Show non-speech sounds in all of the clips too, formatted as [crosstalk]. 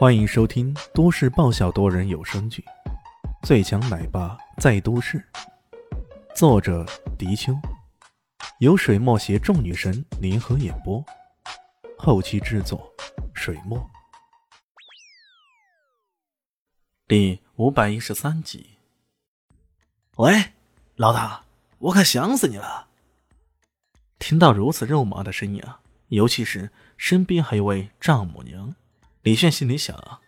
欢迎收听都市爆笑多人有声剧《最强奶爸在都市》，作者：迪秋，由水墨携众女神联合演播，后期制作：水墨。第五百一十三集。喂，老大，我可想死你了！听到如此肉麻的声音啊，尤其是身边还有位丈母娘。李炫心里想，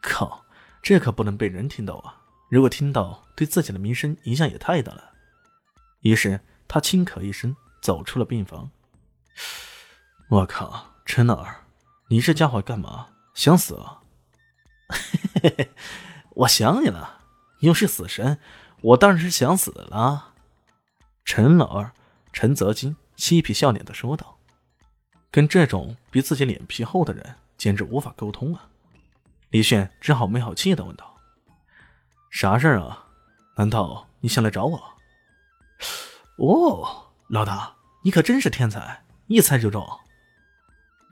靠，这可不能被人听到啊！如果听到，对自己的名声影响也太大了。于是他轻咳一声，走出了病房。我靠，陈老二，你这家伙干嘛？想死啊？嘿嘿嘿，我想你了。又是死神，我当然是想死了。陈老二陈泽金嬉皮笑脸的说道：“跟这种比自己脸皮厚的人。”简直无法沟通啊！李炫只好没好气的问道：“啥事儿啊？难道你想来找我？”哦，老大，你可真是天才，一猜就中。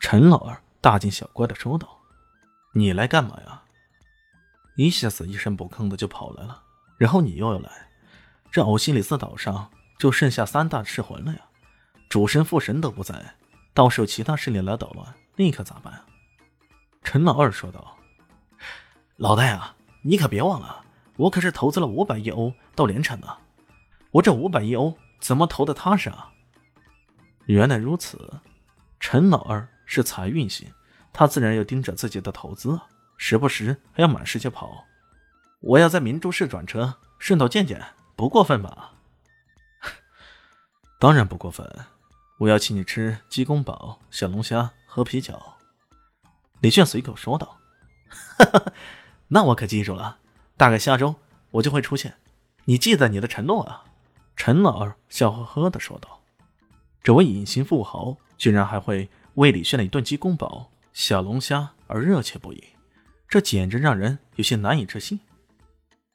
陈老二大惊小怪的说道：“你来干嘛呀？一下子一声不吭的就跑来了，然后你又要来，这欧西里斯岛上就剩下三大赤魂了呀！主神、副神都不在，到时候其他势力来捣乱，那可咋办啊？”陈老二说道：“老大呀，你可别忘了，我可是投资了五百亿欧到连城的。我这五百亿欧怎么投的踏实啊？”原来如此，陈老二是财运型，他自然要盯着自己的投资，时不时还要满世界跑。我要在明珠市转车，顺道见见，不过分吧？[laughs] 当然不过分，我要请你吃鸡公煲、小龙虾、喝啤酒。李炫随口说道：“哈哈，那我可记住了，大概下周我就会出现。你记得你的承诺啊。”陈老二笑呵呵的说道：“这位隐形富豪居然还会为李炫的一顿鸡公煲、小龙虾而热切不已，这简直让人有些难以置信。”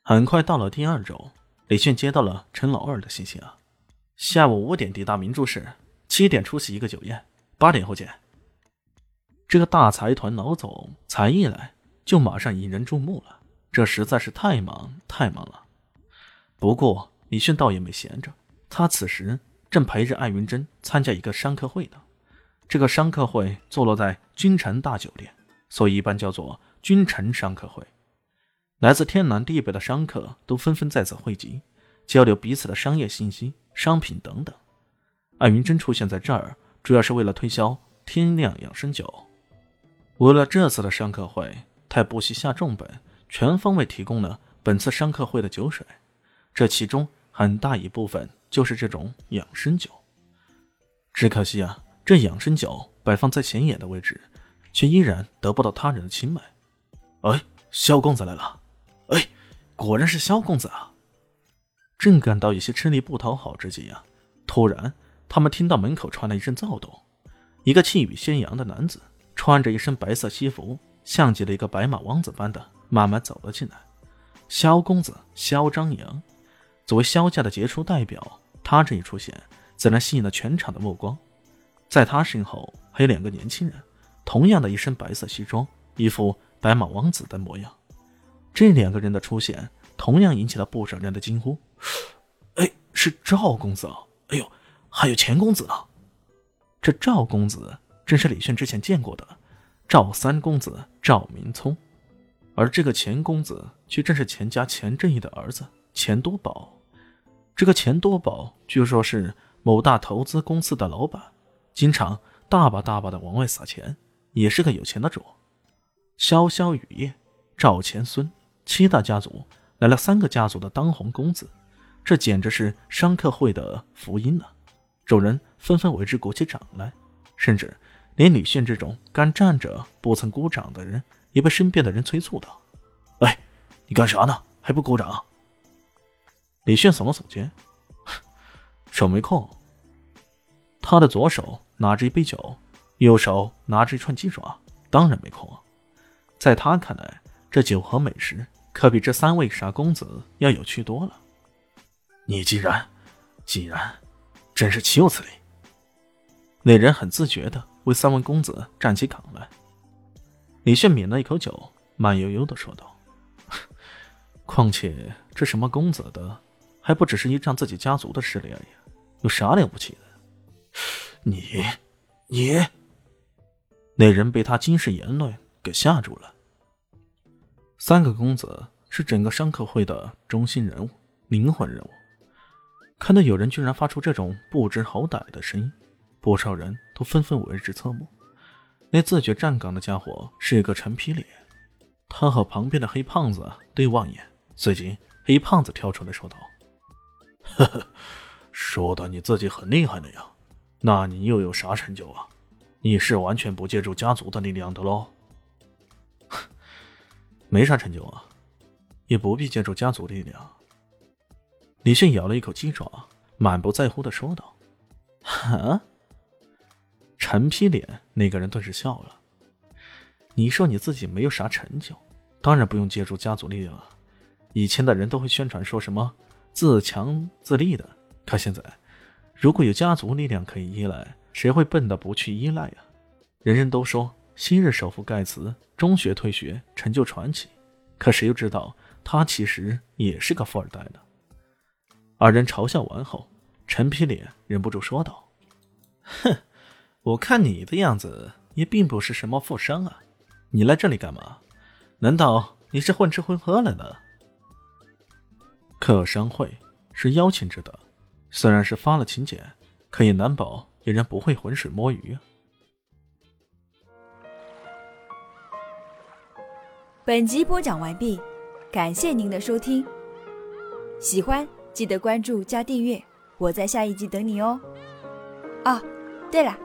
很快到了第二周，李炫接到了陈老二的信息啊：“下午五点抵达明珠市，七点出席一个酒宴，八点后见。”这个大财团老总才一来就马上引人注目了，这实在是太忙太忙了。不过李迅倒也没闲着，他此时正陪着艾云珍参加一个商客会呢。这个商客会坐落在君臣大酒店，所以一般叫做君臣商客会。来自天南地北的商客都纷纷在此汇集，交流彼此的商业信息、商品等等。艾云珍出现在这儿，主要是为了推销天亮养生酒。为了这次的商客会，他不惜下重本，全方位提供了本次商客会的酒水。这其中很大一部分就是这种养生酒。只可惜啊，这养生酒摆放在显眼的位置，却依然得不到他人的青睐。哎，萧公子来了！哎，果然是萧公子啊！正感到有些吃力不讨好之际啊，突然他们听到门口传来一阵躁动，一个气宇轩扬的男子。穿着一身白色西服，像极了一个白马王子般的慢慢走了进来。萧公子萧张扬，作为萧家的杰出代表，他这一出现，自然吸引了全场的目光。在他身后还有两个年轻人，同样的一身白色西装，一副白马王子的模样。这两个人的出现，同样引起了不少人的惊呼：“哎，是赵公子啊！哎呦，还有钱公子啊！这赵公子。”正是李炫之前见过的赵三公子赵明聪，而这个钱公子却正是钱家钱正义的儿子钱多宝。这个钱多宝据说是某大投资公司的老板，经常大把大把的往外撒钱，也是个有钱的主。潇潇雨夜，赵钱孙七大家族来了三个家族的当红公子，这简直是商客会的福音呢！众人纷纷为之鼓起掌来，甚至。连李炫这种干站着不曾鼓掌的人，也被身边的人催促道：“哎，你干啥呢？还不鼓掌？”李炫耸了耸肩，手没空。他的左手拿着一杯酒，右手拿着一串鸡爪，当然没空。在他看来，这酒和美食可比这三位傻公子要有趣多了。你既然，既然，真是岂有此理！那人很自觉的。为三位公子站起岗来，李炫抿了一口酒，慢悠悠的说道：“况且这什么公子的，还不只是依仗自己家族的势力而已，有啥了不起的？你，你……”那人被他惊世言论给吓住了。三个公子是整个商客会的中心人物、灵魂人物，看到有人居然发出这种不知好歹的声音，不少人都纷纷为之侧目。那自觉站岗的家伙是一个陈皮脸，他和旁边的黑胖子对望眼，随即黑胖子跳出来说道：“ [laughs] 呵呵，说的你自己很厉害的呀，那你又有啥成就啊？你是完全不借助家族的力量的喽？”“没啥成就啊，也不必借助家族力量。”李迅咬了一口鸡爪，满不在乎的说道：“ [laughs] 哈。”陈皮脸那个人顿时笑了。你说你自己没有啥成就，当然不用借助家族力量了。以前的人都会宣传说什么自强自立的，可现在，如果有家族力量可以依赖，谁会笨的不去依赖呀？人人都说昔日首富盖茨中学退学，成就传奇，可谁又知道他其实也是个富二代呢？二人嘲笑完后，陈皮脸忍不住说道：“哼。”我看你的样子也并不是什么富商啊，你来这里干嘛？难道你是混吃混喝来的？客商会是邀请制的，虽然是发了请柬，可也难保有人不会浑水摸鱼啊。本集播讲完毕，感谢您的收听。喜欢记得关注加订阅，我在下一集等你哦。哦，对了。